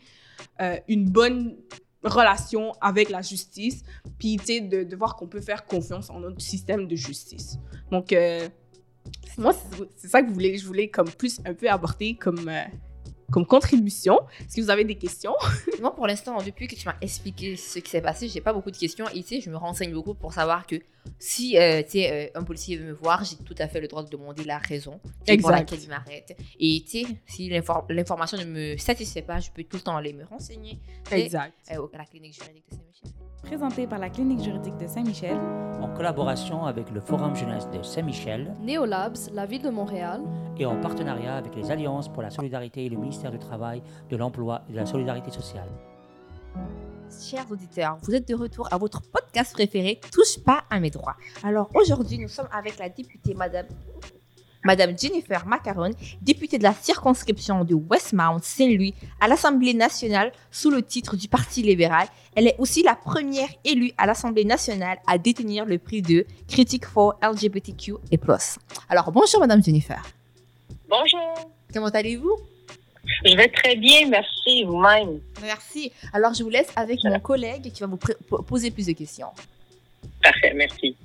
euh, une bonne relation avec la justice, puis, tu sais, de, de voir qu'on peut faire confiance en notre système de justice. Donc, euh, moi, c'est- ça que je voulais, je voulais comme plus un peu aborder comme, euh, comme contribution. Est-ce que vous avez des questions?
Moi, pour l'instant, depuis que tu m'as expliqué ce qui s'est passé, j'ai pas beaucoup de questions. Et tu sais, je me renseigne beaucoup pour savoir que si euh, tu sais, euh, un policier veut me voir, j'ai tout à fait le droit de demander la raison pour laquelle il m'arrête. Et tu sais, si l'infor- l'information ne me satisfait pas, je peux tout le temps aller me renseigner
Exact.
euh, à la clinique juridique de Saint-Michel.
Présenté par la clinique juridique de Saint-Michel,
en collaboration avec le Forum Jeunesse de Saint-Michel
Neolabs, la ville de Montréal,
et en partenariat avec les Alliances pour la solidarité et le ministère du Travail, de l'Emploi et de la Solidarité sociale.
Chers auditeurs, vous êtes de retour à votre podcast préféré, Touche pas à mes droits. Alors aujourd'hui, nous sommes avec la députée Madame, Madame Jennifer Macaron, députée de la circonscription de Westmount Saint-Louis à l'Assemblée nationale sous le titre du Parti libéral. Elle est aussi la première élue à l'Assemblée nationale à détenir le prix de Critique for LGBTQ et plus. Alors bonjour Madame Jennifer.
Bonjour.
Comment allez-vous?
Je vais très bien, merci vous-même.
Merci. Alors je vous laisse avec mon collègue qui va vous poser plus de questions.
Parfait, merci.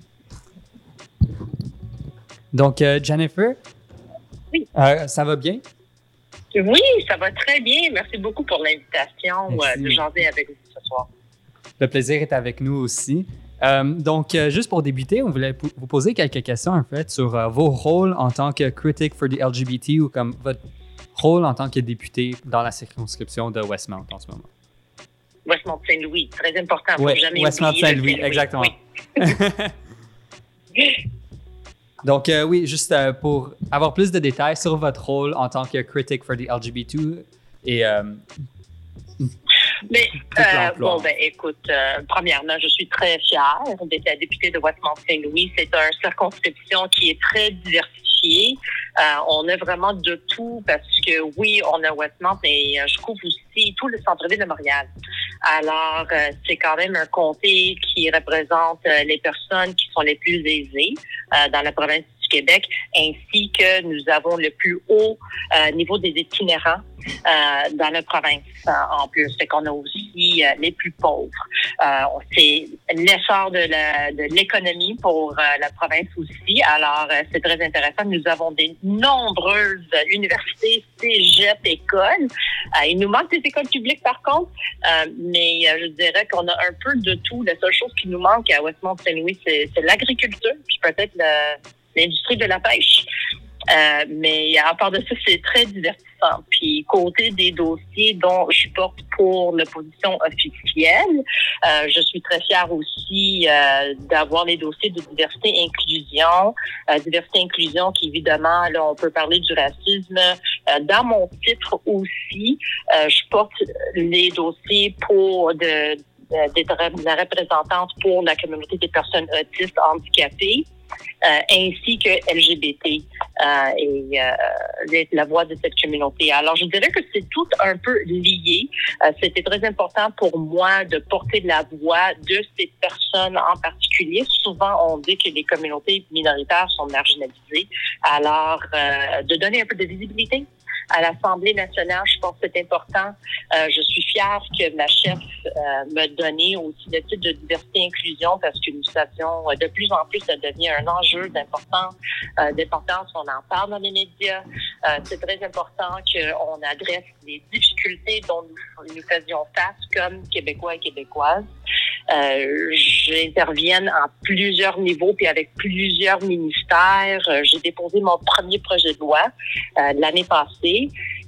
Donc, euh, Jennifer,
Oui.
euh, ça va bien?
Oui, ça va très bien. Merci beaucoup pour l'invitation euh, de jaser avec vous ce soir.
Le plaisir est avec nous aussi. Euh, donc, euh, juste pour débuter, on voulait vous poser quelques questions en fait sur euh, vos rôles en tant que critic for the LGBT ou comme votre rôle en tant que député dans la circonscription de Westmount en ce moment.
Westmont Saint-Louis, très important. Faut
Ouais,
jamais
Westmount
oublier le
Saint-Louis,
Saint-Louis.
exactement.
Oui.
Donc, euh, oui, juste euh, pour avoir plus de détails sur votre rôle en tant que critic for the LGBT et euh,
Mais, bon, ben, écoute, premièrement, je suis très fière d'être la députée de Westmont-Saint-Louis. C'est une circonscription qui est très diversifiée. Euh, on a vraiment de tout parce que, oui, on a Westmont, mais euh, je couvre aussi tout le centre-ville de Montréal. Alors, euh, c'est quand même un comté qui représente les personnes qui sont les plus aisées dans la province Québec, ainsi que nous avons le plus haut euh, niveau des itinérants euh, dans la province euh, en plus. Fait qu'on a aussi les plus pauvres. C'est l'essor de l'économie pour la province aussi. Alors, c'est très intéressant. Nous avons des nombreuses universités, cégep, écoles. Il nous manque des écoles publiques, par contre, mais je dirais qu'on a un peu de tout. La seule chose qui nous manque à Westmont-Saint-Louis, c'est l'agriculture, puis peut-être le- l'industrie de la pêche. Euh, mais à part de ça, c'est très divertissant. Puis côté des dossiers dont je porte pour l'opposition officielle, euh, je suis très fière aussi euh, d'avoir les dossiers de diversité et inclusion. Euh, diversité inclusion qui évidemment, là, on peut parler du racisme. Euh, dans mon titre aussi, euh, je porte les dossiers pour de euh, d'être la représentante pour la communauté des personnes autistes handicapées. Euh, ainsi que LGBT euh, et euh, la voix de cette communauté. Alors, je dirais que c'est tout un peu lié. Euh, C'était très important pour moi de porter la voix de ces personnes en particulier. Souvent, on dit que les communautés minoritaires sont marginalisées. Alors, euh, de donner un peu de visibilité à l'Assemblée nationale. Je pense que c'est important. Euh, je suis fière que ma chef euh, me donné aussi le titre de diversité et inclusion parce que nous savions de plus en plus, ça devient un enjeu d'importance, euh, d'importance. On en parle dans les médias. Euh, c'est très important qu'on adresse les difficultés dont nous, faisions face comme Québécois et Québécoises. Euh, J'interviens en plusieurs niveaux puis avec plusieurs ministères. Euh, J'ai déposé mon premier projet de loi euh, l'année passée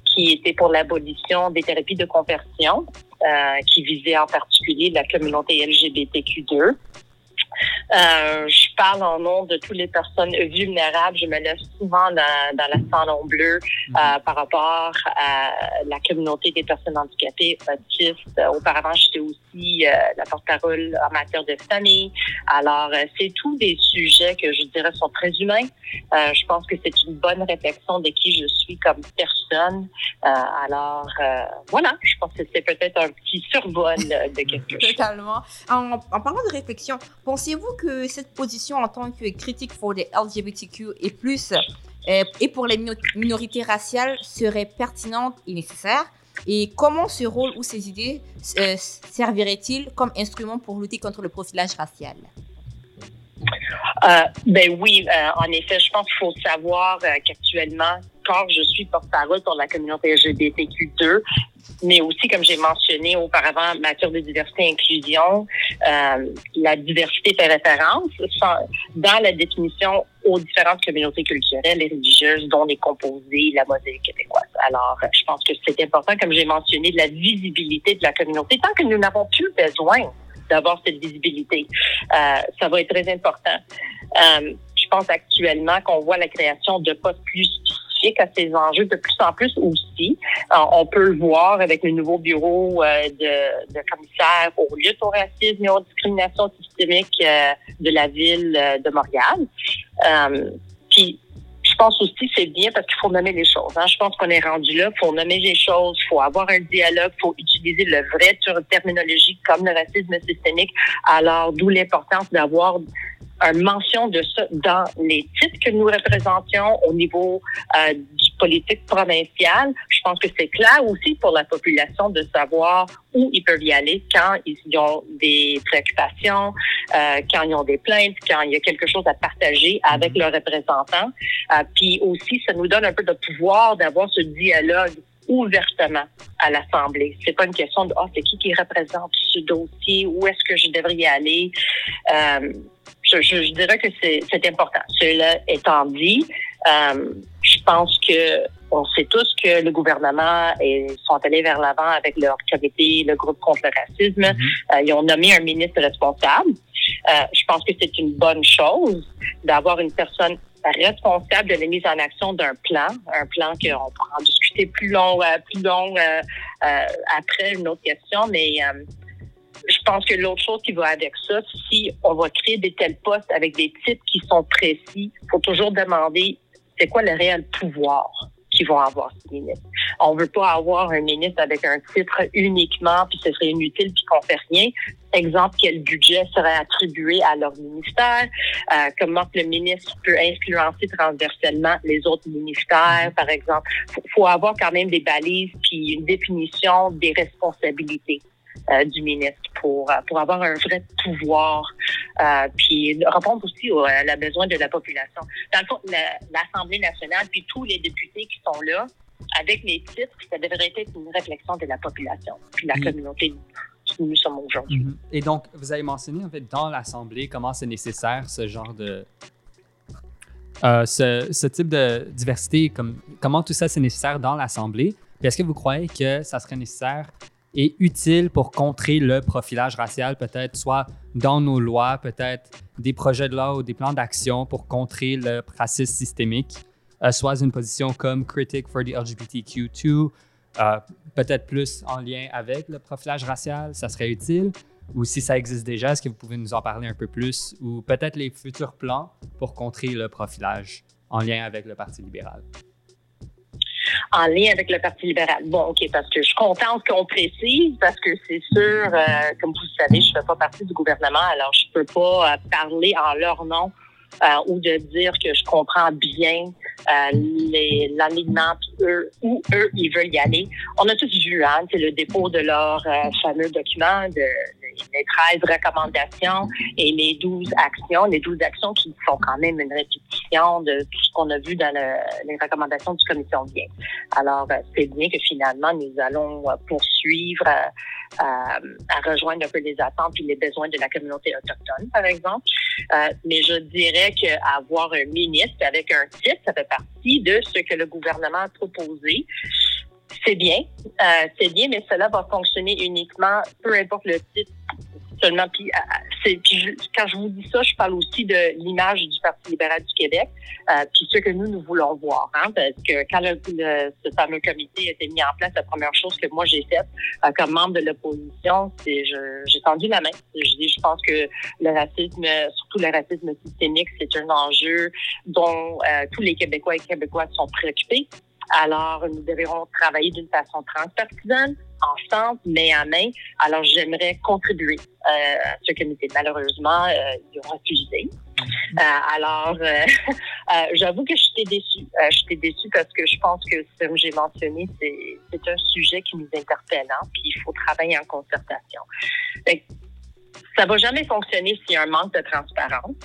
qui était pour l'abolition des thérapies de conversion, euh, qui visait en particulier la communauté LGBTQ2. Euh, je parle en nom de toutes les personnes vulnérables. Je me lève souvent dans, dans la salon bleu euh, par rapport à la communauté des personnes handicapées, autistes. Auparavant, j'étais aussi euh, la porte-parole en matière de famille. Alors, euh, c'est tous des sujets que je dirais sont très humains. Euh, je pense que c'est une bonne réflexion de qui je suis comme personne. Alors, voilà, je pense que c'est peut-être un petit survol de quelque chose.
Totalement. En, en parlant de réflexion, pensez-vous que cette position en tant que critique pour les LGBTQ et plus et pour les mino- minorités raciales serait pertinente et nécessaire? Et comment ce rôle ou ces idées euh, serviraient-ils comme instrument pour lutter contre le profilage racial?
Euh, ben oui, euh, en effet, je pense qu'il faut savoir euh, qu'actuellement, je suis porte-parole pour la communauté LGBTQ2, mais aussi, comme j'ai mentionné auparavant, en matière de diversité et inclusion, euh, la diversité fait référence dans la définition aux différentes communautés culturelles et religieuses dont est composée la mosaïque québécoise. Alors, je pense que c'est important, comme j'ai mentionné, de la visibilité de la communauté, tant que nous n'avons plus besoin d'avoir cette visibilité. Euh, ça va être très important. Euh, je pense actuellement qu'on voit la création de postes plus spécifiques à ces enjeux de plus en plus aussi. Euh, on peut le voir avec le nouveau bureau euh, de, de commissaire aux luttes au racisme et aux discriminations systémiques euh, de la ville de Montréal. Puis, je pense aussi que c'est bien parce qu'il faut nommer les choses. hein. Je pense qu'on est rendu là. Il faut nommer les choses. Il faut avoir un dialogue. Il faut utiliser le vrai ter- terminologie comme le racisme systémique. Alors, d'où l'importance d'avoir une mention de ça dans les titres que nous représentions au niveau euh, du politique provincial. Je pense que c'est clair aussi pour la population de savoir où ils peuvent y aller quand ils ont des préoccupations, euh, quand ils ont des plaintes, quand il y a quelque chose à partager avec leurs représentants. Euh, puis aussi, ça nous donne un peu de pouvoir d'avoir ce dialogue ouvertement à l'Assemblée. C'est pas une question de, oh, c'est qui qui représente ce dossier, où est-ce que je devrais y aller. Euh, je, je- je dirais que c'est important. Cela étant dit, euh, je pense que on sait tous que le gouvernement est, sont allés vers l'avant avec leur comité, le groupe contre le racisme. Euh, ils ont nommé un ministre responsable. Euh, je pense que c'est une bonne chose d'avoir une personne responsable de la mise en action d'un plan, un plan qu'on pourra en discuter plus long, euh, plus long euh, euh, après une autre question, mais je pense que l'autre chose qui va avec ça, si on va créer des tels postes avec des titres qui sont précis, il faut toujours demander c'est quoi le réel pouvoir qu'ils vont avoir ces ministres. On veut pas avoir un ministre avec un titre uniquement, puis ce serait inutile, puis qu'on fait rien. Exemple, quel budget serait attribué à leur ministère, euh, comment le ministre peut influencer transversellement les autres ministères, par exemple. Faut, faut avoir quand même des balises puis une définition des responsabilités euh, du ministre pour, euh, pour avoir un vrai pouvoir, euh, puis répondre aussi au- à la besoin de la population. Dans le fond, la- l'Assemblée nationale, puis tous les députés qui sont là, avec les titres, ça devrait être une réflexion de la population, puis la
Mm.
communauté qui nous sommes aujourd'hui.
Mhm. Et donc, vous avez mentionné en fait dans l'Assemblée comment c'est nécessaire ce genre de. euh, ce, ce type de diversité, comme, comment tout ça c'est nécessaire dans l'Assemblée? Est-ce que vous croyez que ça serait nécessaire et utile pour contrer le profilage racial, peut-être soit dans nos lois, peut-être des projets de loi ou des plans d'action pour contrer le racisme systémique, euh, soit une position comme critic for the LGBTQ2, euh, peut-être plus en lien avec le profilage racial, ça serait utile, ou si ça existe déjà, est-ce que vous pouvez nous en parler un peu plus? Ou peut-être les futurs plans pour contrer le profilage en lien avec le Parti libéral?
En lien avec le Parti libéral. Bon, OK, parce que je suis contente qu'on précise, parce que c'est sûr, euh, comme vous le savez, je ne fais pas partie du gouvernement, alors je peux pas euh, parler en leur nom euh, ou de dire que je comprends bien euh, l'alignement eux, où eux, ils veulent y aller. On a tous vu, hein, c'est le dépôt de leur fameux document de les 13 recommandations et les 12 actions, les 12 actions qui sont quand même une répétition de tout ce qu'on a vu dans le, les recommandations du commission de bien. Alors, euh, c'est bien que finalement, nous allons euh, poursuivre euh, à rejoindre un peu les attentes et les besoins de la communauté autochtone, par exemple. mais je dirais qu'avoir un ministre avec un titre, ça fait partie de ce que le gouvernement a proposé c'est bien, euh, c'est bien, mais cela va fonctionner uniquement, peu importe le titre seulement. Puis, euh, puis quand je vous dis ça, je parle aussi de l'image du Parti libéral du Québec, euh, puis ce que nous, nous voulons voir. Hein, parce que quand le, ce fameux comité a été mis en place, la première chose que moi j'ai faite euh, comme membre de l'opposition, c'est je, j'ai tendu la main. Je dis, je pense que le racisme, surtout le racisme systémique, c'est un enjeu dont tous les Québécois et Québécoises sont préoccupés. Alors, nous devrons travailler d'une façon transpartisane, ensemble, main à main. Alors, j'aimerais contribuer euh, à ce comité. Malheureusement, euh, ils ont refusé. Euh, alors, j'avoue que j'étais déçue. j'étais déçue parce que je pense que, comme j'ai mentionné, c'est un sujet qui nous interpelle, hein, puis il faut travailler en concertation. ça va jamais fonctionner s'il y a un manque de transparence.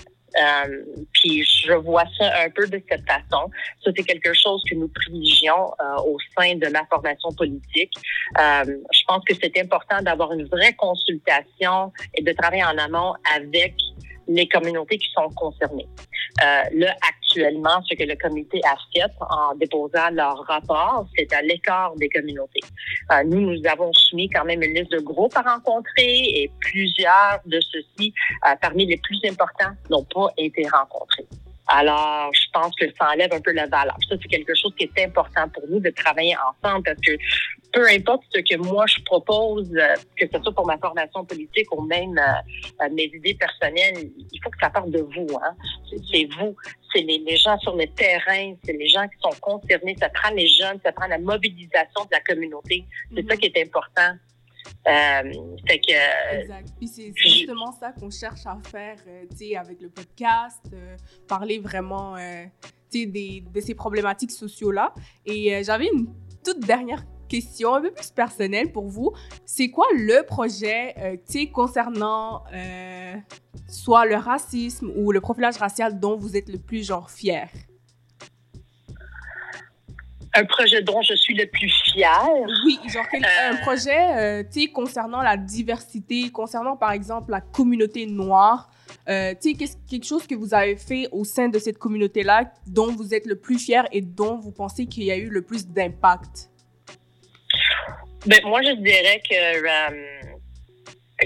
Euh, puis je vois ça un peu de cette façon. Ça, c'est quelque chose que nous privilégions euh, au sein de ma formation politique. Euh, je pense que c'est important d'avoir une vraie consultation et de travailler en amont avec les communautés qui sont concernées. Euh, là, actuellement, ce que le comité a fait en déposant leur rapport, c'est à l'écart des communautés. Euh, nous, nous avons soumis quand même une liste de groupes à rencontrer et plusieurs de ceux-ci, euh, parmi les plus importants, n'ont pas été rencontrés. Alors, je pense que ça enlève un peu la valeur. Ça, c'est quelque chose qui est important pour nous de travailler ensemble parce que peu importe ce que moi je propose, euh, que ce soit pour ma formation politique ou même euh, euh, mes idées personnelles, il faut que ça parte de vous. Hein? C'est vous, c'est les, les, gens sur le terrain, c'est les gens qui sont concernés. Ça prend les jeunes, ça prend la mobilisation de la communauté. C'est ça mm-hmm. qui est important. Euh, fait que,
exact. Puis c'est justement ça qu'on cherche à faire, sais, avec le podcast, parler vraiment, tu sais, de ces problématiques sociaux-là. Et j'avais une toute dernière question un peu plus personnelle pour vous. C'est quoi le projet euh, concernant euh, soit le racisme ou le profilage racial dont vous êtes le plus genre fier?
Un projet dont je suis le plus fier.
Oui, genre un euh. projet euh, tu sais, concernant la diversité, concernant par exemple la communauté noire. Euh, tu sais, quelque chose que vous avez fait au sein de cette communauté-là dont vous êtes le plus fier et dont vous pensez qu'il y a eu le plus d'impact?
Ben, moi, je dirais que euh,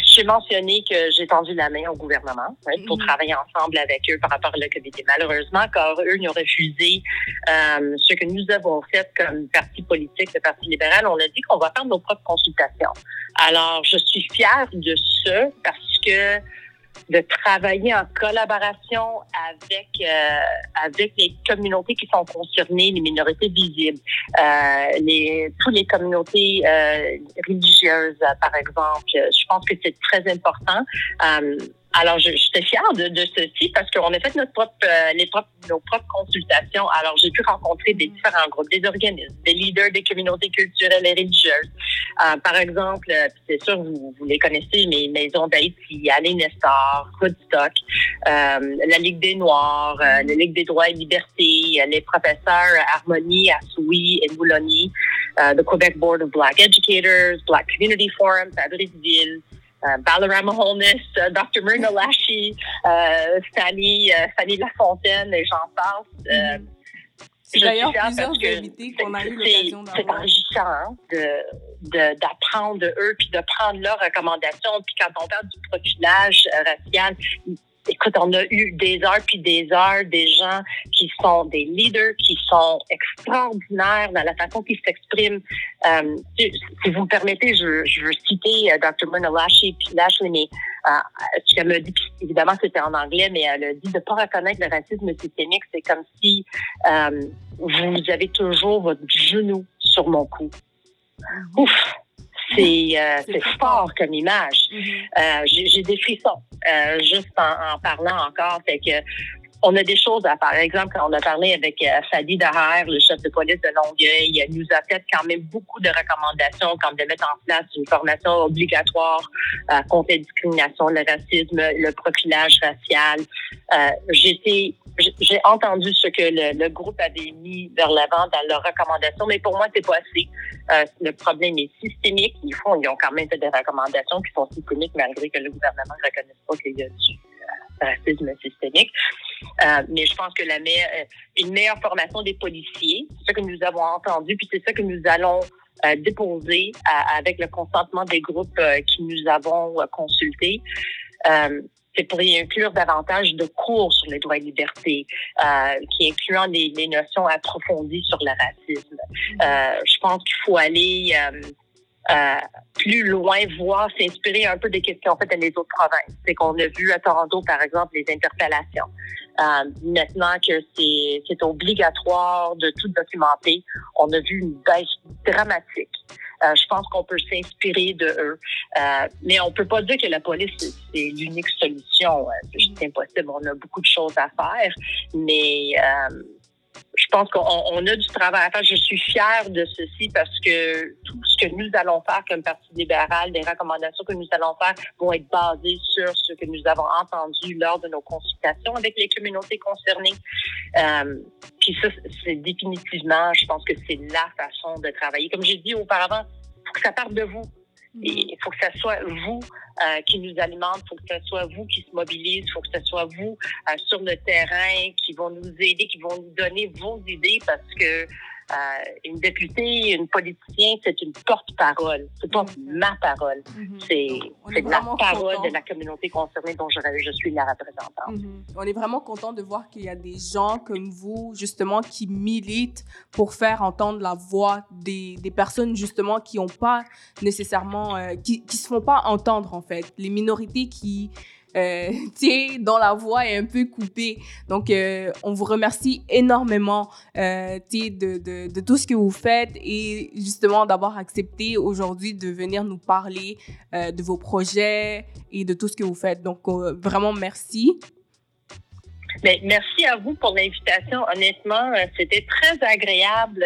j'ai mentionné que j'ai tendu la main au gouvernement pour mm-hmm. travailler ensemble avec eux par rapport à la comité. Malheureusement, car eux, ils ont refusé euh, ce que nous avons fait comme parti politique, le Parti libéral. On a dit qu'on va faire nos propres consultations. Alors, je suis fière de ça parce que de travailler en collaboration avec euh, avec les communautés qui sont concernées, les minorités visibles, euh, les toutes les communautés euh, religieuses, par exemple. Je pense que c'est très important. Euh, alors, j'étais fière de, ceci parce qu'on a fait notre propre, euh, les propres, nos propres consultations. Alors, j'ai pu rencontrer des différents groupes, des organismes, des leaders des communautés culturelles et religieuses. Euh, par exemple, euh, c'est sûr, vous, les connaissez, mais Maison d'Haïti, Alain Nestor, Woodstock, la Ligue des Noirs, la Ligue des droits et libertés, les professeurs Harmonie, Assoui et Boulogny, le Quebec Board of Black Educators, Black Community Forum, Fabrice-Ville, euh, Balarama Holness, euh, Dr. Myrna Lashy, euh, Fanny, Fanny Lafontaine et j'en passe.
Mm-hmm. C'est d'ailleurs plusieurs invités qu'on a eu l'occasion d'avoir.
C'est enrichissant de, d'apprendre de, eux puis de prendre leurs recommandations. Puis quand on parle du profilage racial, écoute, on a eu des heures puis des heures des gens qui sont des leaders, qui sont extraordinaires dans la façon qu'ils s'expriment. Euh, si, vous me permettez, je, je veux citer euh, Dr. Myrna Lashley, puis Lashley, mais euh, m'a dit, évidemment c'était en anglais, mais elle a dit de ne pas reconnaître le racisme systémique, c'est comme si euh, vous avez toujours votre genou sur mon cou. Ouf! C'est euh, c'est fort comme image. Euh, J'ai j'ai des frissons euh, juste en, en parlant encore. Fait que on a des choses à. Par exemple, quand on a parlé avec euh, Fadi Daher, le chef de police de Longueuil, il nous a fait quand même beaucoup de recommandations, comme de mettre en place une formation obligatoire euh, contre la discrimination, le racisme, le profilage racial. Euh, J'étais j'ai entendu ce que le, groupe avait mis vers l'avant dans leurs recommandations, mais pour moi, c'est pas assez. Euh, le problème est systémique. Ils font, ils ont quand même fait des recommandations qui sont systémiques malgré que le gouvernement ne reconnaisse pas qu'il y a du racisme systémique. Euh, mais je pense que la meilleure, une meilleure formation des policiers, c'est ça que nous avons entendu, puis c'est ça que nous allons euh, déposer à, avec le consentement des groupes euh, qui nous avons consultés. Euh, c'est pour y inclure davantage de cours sur les droits et libertés, euh, qui incluant les, notions approfondies sur le racisme. Euh, je pense qu'il faut aller euh, euh, plus loin, voir, s'inspirer un peu des questions faites dans les autres provinces. C'est qu'on a vu à Toronto, par exemple, les interpellations. Euh, maintenant que c'est, c'est obligatoire de tout documenter, on a vu une baisse dramatique. Euh, je pense qu'on peut s'inspirer de eux. Euh, mais on peut pas dire que la police, c'est l'unique solution. C'est juste impossible. On a beaucoup de choses à faire. Mais euh, je pense qu'on on a du travail à faire. Je suis fière de ceci parce que tout ce que nous allons faire comme Parti libéral, les recommandations que nous allons faire vont être basées sur ce que nous avons entendu lors de nos consultations avec les communautés concernées. Euh, puis ça, c'est définitivement, je pense que c'est la façon de travailler. Comme j'ai dit auparavant, il faut que ça parte de vous. Et il faut que ce soit vous euh, qui nous alimente, il faut que ce soit vous qui se mobilise, il faut que ce soit vous euh, sur le terrain qui vont nous aider, qui vont nous donner vos idées parce que euh, une députée, une politicien, c'est une porte-parole. C'est pas mm-hmm. ma parole. Mm-hmm. C'est la parole content. de la communauté concernée dont je, je suis la représentante.
Mm-hmm. On est vraiment content de voir qu'il y a des gens comme vous, justement, qui militent pour faire entendre la voix des, des personnes, justement, qui n'ont pas nécessairement, euh, qui, qui se font pas entendre, en fait. Les minorités qui, euh, dont la voix est un peu coupée. Donc, euh, on vous remercie énormément euh, de, de, tout ce que vous faites et justement d'avoir accepté aujourd'hui de venir nous parler euh, de vos projets et de tout ce que vous faites. Donc, euh, vraiment, merci.
Mais merci à vous pour l'invitation. Honnêtement, c'était très agréable.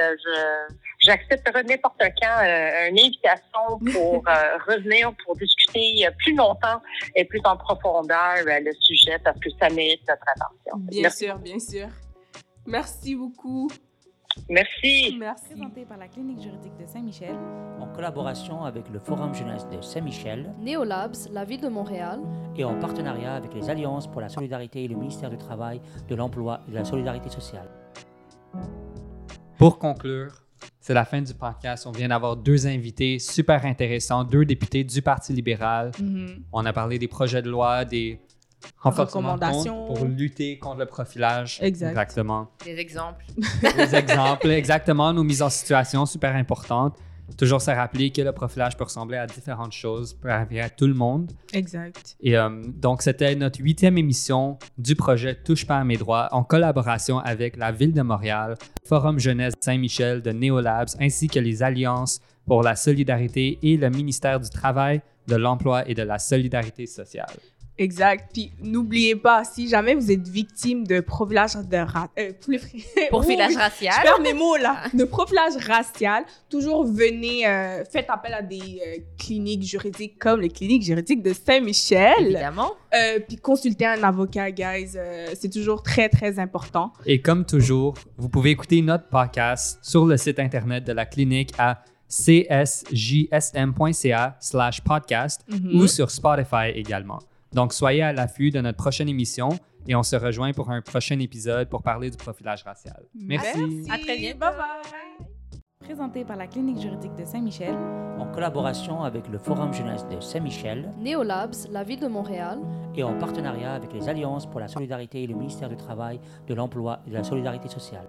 J'accepterai n'importe quand euh, une invitation pour euh, revenir pour discuter plus longtemps et plus en profondeur euh, le sujet parce que ça mérite notre attention.
Bien Merci. sûr, bien sûr. Merci beaucoup.
Merci.
Merci.
Présenté par la Clinique juridique de Saint-Michel.
En collaboration avec le Forum jeunesse de Saint-Michel.
Néolabs, la ville de Montréal.
Et en partenariat avec les Alliances pour la solidarité et le ministère du Travail, de l'Emploi et de la Solidarité sociale.
Pour conclure, c'est la fin du podcast. On vient d'avoir deux invités super intéressants, deux députés du Parti libéral.
Mhm.
Mm -hmm. On a parlé des projets de loi, des recommandations pour lutter contre le profilage.
Exact.
Exactement.
Des exemples.
Des exemples, exactement. Nos mises en situation super importantes. Toujours se rappeler que le profilage peut ressembler à différentes choses, peut arriver à tout le monde.
Exact.
Et euh, donc, c'était notre huitième émission du projet Touche pas à mes droits en collaboration avec la Ville de Montréal, Forum Jeunesse Saint-Michel de Néolabs, ainsi que les Alliances pour la solidarité et le ministère du Travail, de l'Emploi et de la Solidarité sociale.
Exact. Puis n'oubliez pas, si jamais vous êtes victime de profilage de ra euh,
profilage racial,
je perds mes mots là, de profilage racial, toujours venez, euh, faites appel à des euh, cliniques juridiques comme les cliniques juridiques de Saint-Michel.
Évidemment.
Euh, puis consultez un avocat, guys. c'est toujours très très important.
Et comme toujours, vous pouvez écouter notre podcast sur le site internet de la clinique à csjsm.ca slash podcast mm -hmm. ou sur Spotify également. Donc, soyez à l'affût de notre prochaine émission et on se rejoint pour un prochain épisode pour parler du profilage racial. Merci.
Merci.
À très vite.
Bye bye.
présenté par la Clinique juridique de Saint-Michel
en collaboration avec le Forum jeunesse de Saint-Michel
Neolabs, la ville de Montréal
et en partenariat avec les Alliances pour la solidarité et le ministère du Travail, de l'Emploi et de la Solidarité sociale.